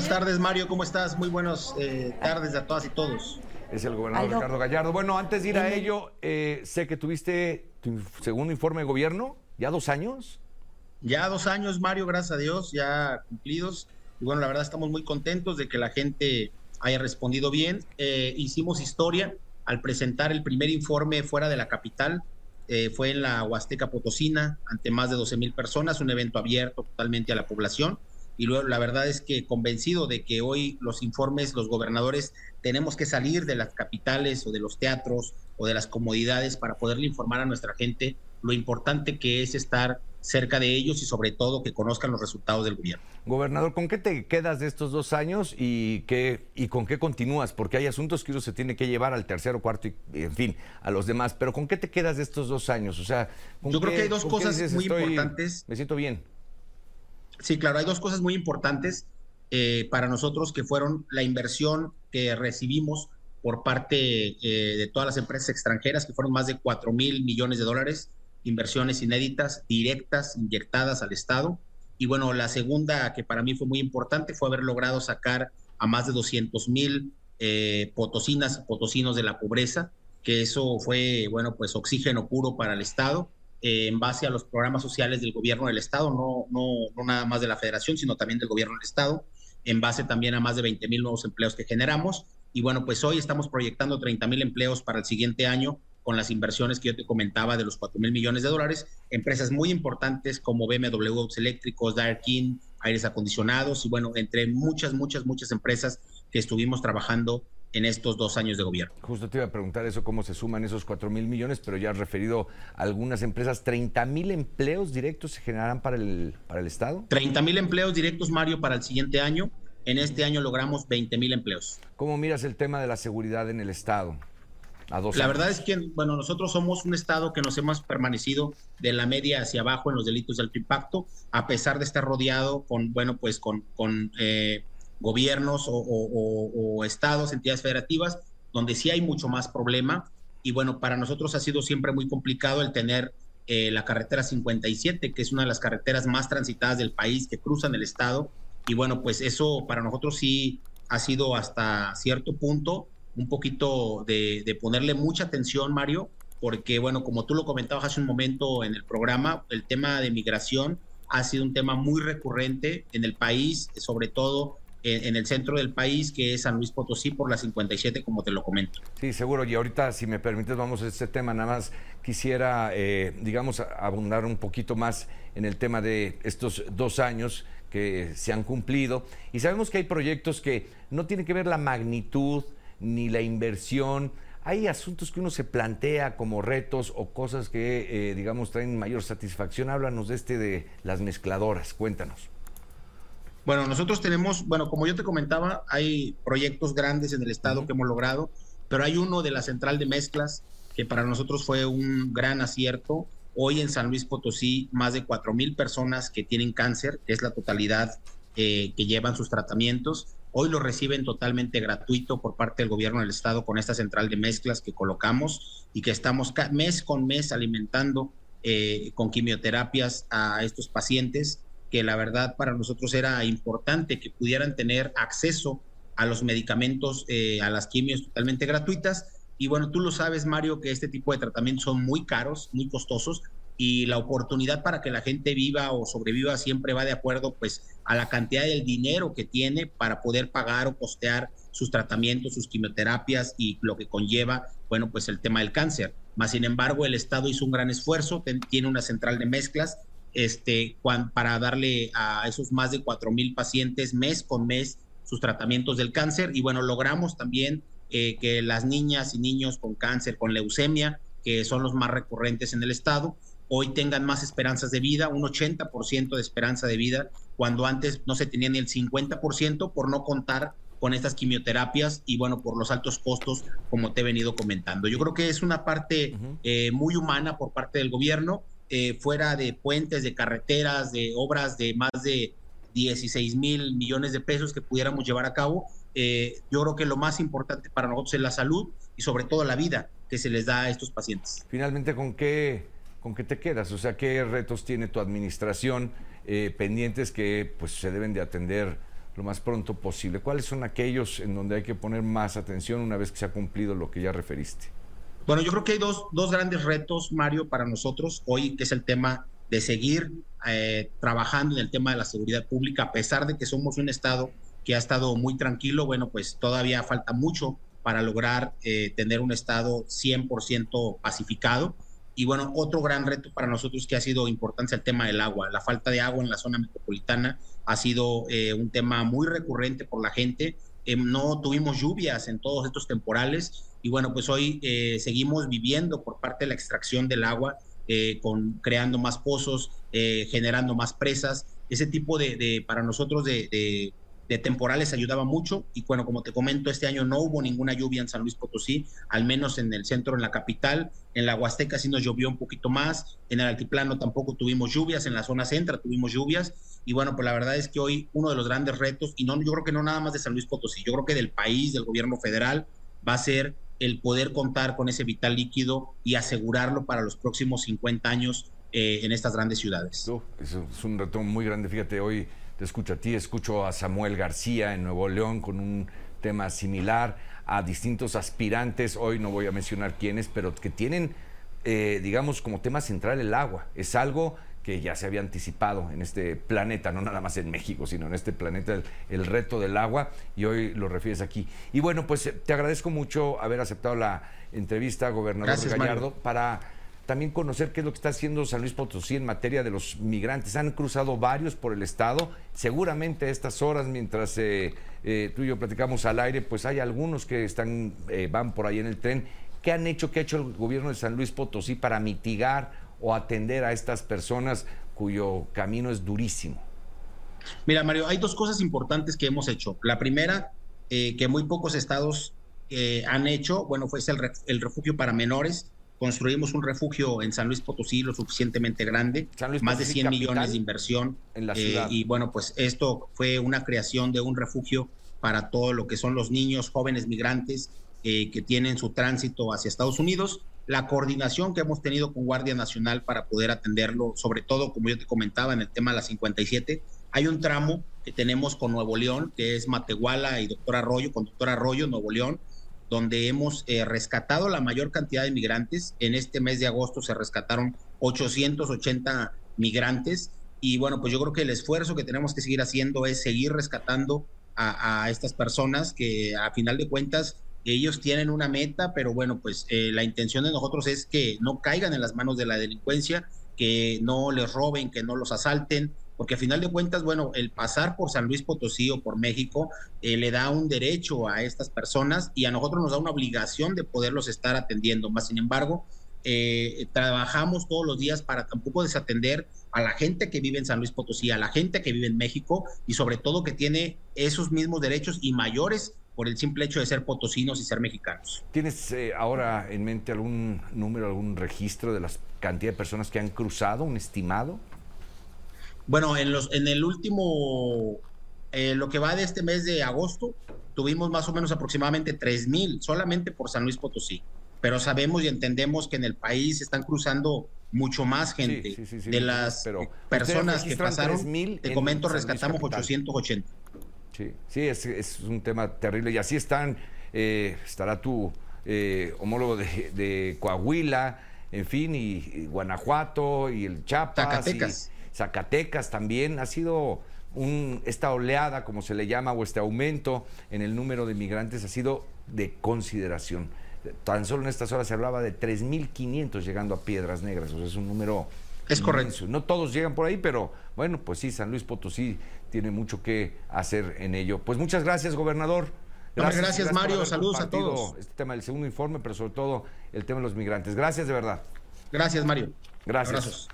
Buenas tardes, Mario, ¿cómo estás? Muy buenas eh, tardes a todas y todos. Es el gobernador Ricardo Gallardo. Bueno, antes de ir a ello, eh, sé que tuviste tu segundo informe de gobierno, ¿ya dos años? Ya dos años, Mario, gracias a Dios, ya cumplidos. Y bueno, la verdad estamos muy contentos de que la gente haya respondido bien. Eh, hicimos historia al presentar el primer informe fuera de la capital. fue en la Huasteca Potosina, ante más de 12 mil personas, un evento abierto totalmente a la población y luego la verdad es que convencido de que hoy los informes, los gobernadores, tenemos que salir de las capitales o de los teatros o de las comodidades para poderle informar a nuestra gente lo importante que es estar cerca de ellos y sobre todo que conozcan los resultados del gobierno. Gobernador, ¿con qué te quedas de estos dos años y, qué, y con qué continúas? Porque hay asuntos que uno se tiene que llevar al tercero, cuarto y, en fin, a los demás. Pero ¿con qué te quedas de estos dos años? O sea, yo creo que hay dos cosas muy importantes. Me siento bien. Sí, claro, hay dos cosas muy importantes eh, para nosotros que fueron la inversión que recibimos por parte eh, de todas las empresas extranjeras, que fueron más de 4 mil millones de dólares, inversiones inéditas, directas, inyectadas al Estado. Y bueno, la segunda que para mí fue muy importante fue haber logrado sacar a más de 200 mil eh, potosinas, potosinos de la pobreza, que eso fue, bueno, pues oxígeno puro para el Estado eh, en base a los programas sociales del gobierno del Estado, no, no, no nada más de la federación, sino también del gobierno del Estado, en base también a más de 20 mil nuevos empleos que generamos. Y bueno, pues hoy estamos proyectando 30 mil empleos para el siguiente año con las inversiones que yo te comentaba de los 4 mil millones de dólares. Empresas muy importantes como BMW Eléctricos, Darkin, Aires Acondicionados y bueno, entre muchas, muchas, muchas empresas que estuvimos trabajando en estos dos años de gobierno. Justo te iba a preguntar eso, cómo se suman esos 4 mil millones, pero ya has referido a algunas empresas. ¿30 mil empleos directos se generarán para el, para el Estado? 30 mil empleos directos, Mario, para el siguiente año. En este año logramos 20 mil empleos. ¿Cómo miras el tema de la seguridad en el Estado? A dos la verdad es que, bueno, nosotros somos un Estado que nos hemos permanecido de la media hacia abajo en los delitos de alto impacto, a pesar de estar rodeado con, bueno, pues con, con eh, gobiernos o, estados, entidades federativas, donde sí hay mucho más problema. Y bueno, para nosotros ha sido siempre muy complicado el tener eh, la carretera 57, que es una de las carreteras más transitadas del país que cruzan el estado. Y bueno, pues eso para nosotros sí ha sido hasta cierto punto un poquito de, de ponerle mucha atención, Mario, porque bueno, como tú lo comentabas hace un momento en el programa, el tema de migración ha sido un tema muy recurrente en el país, sobre todo en, el centro del país, que es San Luis Potosí, por la 57, como te lo comento. Sí, seguro. Y ahorita, si me permites, vamos a este tema. Nada más quisiera, eh, digamos, abundar un poquito más en el tema de estos dos años que se han cumplido. Y sabemos que hay proyectos que no tienen que ver la magnitud ni la inversión. Hay asuntos que uno se plantea como retos o cosas que, eh, digamos, traen mayor satisfacción. Háblanos de este de las mezcladoras. Cuéntanos. Bueno, nosotros tenemos, bueno, como yo te comentaba, hay proyectos grandes en el estado que hemos logrado, pero hay uno de la central de mezclas que para nosotros fue un gran acierto. Hoy en San Luis Potosí, más de 4 mil personas que tienen cáncer, que es la totalidad eh, que llevan sus tratamientos. Hoy lo reciben totalmente gratuito por parte del gobierno del estado con esta central de mezclas que colocamos y que estamos mes con mes alimentando eh, con quimioterapias a estos pacientes que la verdad para nosotros era importante que pudieran tener acceso a los medicamentos, eh, a las quimios totalmente gratuitas. Y bueno, tú lo sabes, Mario, que este tipo de tratamientos son muy caros, muy costosos, y la oportunidad para que la gente viva o sobreviva siempre va de acuerdo pues a la cantidad del dinero que tiene para poder pagar o costear sus tratamientos, sus quimioterapias y lo que conlleva, bueno, pues el tema del cáncer. Más sin embargo, el Estado hizo un gran esfuerzo, tiene una central de mezclas este, para darle a esos más de 4 mil pacientes mes con mes sus tratamientos del cáncer. Y bueno, logramos también eh, que las niñas y niños con cáncer, con leucemia, que son los más recurrentes en el estado, hoy tengan más esperanzas de vida, un 80% de esperanza de vida, cuando antes no se tenía ni el 50% por no contar con estas quimioterapias y bueno, por los altos costos, como te he venido comentando. Yo creo que es una parte eh, muy humana por parte del gobierno eh, fuera de puentes, de carreteras, de obras de más de 16 mil millones de pesos que pudiéramos llevar a cabo. Eh, yo creo que lo más importante para nosotros es la salud y sobre todo la vida que se les da a estos pacientes. Finalmente, ¿con qué, con qué te quedas? O sea, ¿qué retos tiene tu administración eh, pendientes que pues, se deben de atender lo más pronto posible. ¿Cuáles son aquellos en donde hay que poner más atención una vez que se ha cumplido lo que ya referiste? Bueno, yo creo que hay dos, dos grandes retos, Mario, para nosotros hoy, que es el tema de seguir eh, trabajando en el tema de la seguridad pública, a pesar de que somos un Estado que ha estado muy tranquilo, bueno, pues todavía falta mucho para lograr eh, tener un Estado 100% pacificado. Y bueno, otro gran reto para nosotros que ha sido importante el tema del agua. La falta de agua en la zona metropolitana ha sido eh, un tema muy recurrente por la gente. no tuvimos lluvias en todos estos temporales y bueno, pues hoy seguimos viviendo por parte de la extracción del agua eh, con, creando más pozos, eh, generando más presas. Ese tipo de, para nosotros, de, temporales ayudaba mucho. Y bueno, como te comento, este año no hubo ninguna lluvia en San Luis Potosí, al menos en el centro, en la capital. En la Huasteca sí nos llovió un poquito más. En el altiplano tampoco tuvimos lluvias. En la zona centra tuvimos lluvias. Y bueno, pues la verdad es que hoy uno de los grandes retos, y no, yo creo que no nada más de San Luis Potosí, yo creo que del país, del gobierno federal, va a ser el poder contar con ese vital líquido y asegurarlo para los próximos 50 años eh, en estas grandes ciudades. eso es un reto muy grande. Fíjate, hoy te escucho a ti, escucho a Samuel García en Nuevo León con un tema similar, a distintos aspirantes, hoy no voy a mencionar quiénes, pero que tienen, eh, digamos, como tema central el agua. Es algo que ya se había anticipado en este planeta, no nada más en México, sino en este planeta, el, reto del agua, y hoy lo refieres aquí. Y bueno, pues eh, te agradezco mucho haber aceptado la entrevista, gobernador Gallardo, para también conocer qué es lo que está haciendo San Luis Potosí en materia de los migrantes. Han cruzado varios por el estado, seguramente a estas horas, mientras eh, eh, tú y yo platicamos al aire, pues hay algunos que están, van por ahí en el tren. ¿Qué han hecho, qué ha hecho el gobierno de San Luis Potosí para mitigar o atender a estas personas cuyo camino es durísimo? Mira, Mario, hay dos cosas importantes que hemos hecho. La primera, eh, que muy pocos estados eh, han hecho, bueno, fue el, refugio para menores. Construimos un refugio en San Luis Potosí lo suficientemente grande, más de 100 millones de inversión. En la ciudad. Eh, y bueno, pues esto fue una creación de un refugio para todo lo que son los niños, jóvenes migrantes que tienen su tránsito hacia Estados Unidos la coordinación que hemos tenido con Guardia Nacional para poder atenderlo, sobre todo, como yo te comentaba, en el tema de la 57. Hay un tramo que tenemos con Nuevo León, que es Matehuala y Doctor Arroyo, con Doctor Arroyo, Nuevo León, donde hemos eh, rescatado la mayor cantidad de migrantes. En este mes de agosto se rescataron 880 migrantes. Y bueno, pues yo creo que el esfuerzo que tenemos que seguir haciendo es seguir rescatando a, a estas personas que a final de cuentas ellos tienen una meta, pero bueno, pues eh, la intención de nosotros es que no caigan en las manos de la delincuencia, que no les roben, que no los asalten, porque a final de cuentas, bueno, el pasar por San Luis Potosí o por México eh, le da un derecho a estas personas y a nosotros nos da una obligación de poderlos estar atendiendo. Más sin embargo, eh, trabajamos todos los días para tampoco desatender a la gente que vive en San Luis Potosí, a la gente que vive en México y sobre todo que tiene esos mismos derechos y mayores por el simple hecho de ser potosinos y ser mexicanos. ¿Tienes eh, ahora en mente algún número, algún registro de la cantidad de personas que han cruzado, un estimado? Bueno, en, los, en el último, eh, lo que va de este mes de agosto, tuvimos más o menos aproximadamente 3 mil solamente por San Luis Potosí. Pero sabemos y entendemos que en el país están cruzando mucho más gente. de las personas que pasaron, te comento, rescatamos 880. Sí, es, un tema terrible. Y así están, eh, estará tu eh, homólogo de, Coahuila, en fin, y, Guanajuato, y el Chiapas. Zacatecas. Zacatecas también. Ha sido un, esta oleada, como se le llama, o este aumento en el número de migrantes ha sido de consideración. Tan solo en estas horas se hablaba de 3.500 llegando a Piedras Negras, o sea, es un número es correcto. No todos llegan por ahí, pero bueno, pues sí, San Luis Potosí tiene mucho que hacer en ello. Pues muchas gracias, gobernador. Gracias, gracias, Mario. Saludos a todos. Este tema del segundo informe, pero sobre todo el tema de los migrantes. Gracias de verdad. Gracias, Mario. Gracias.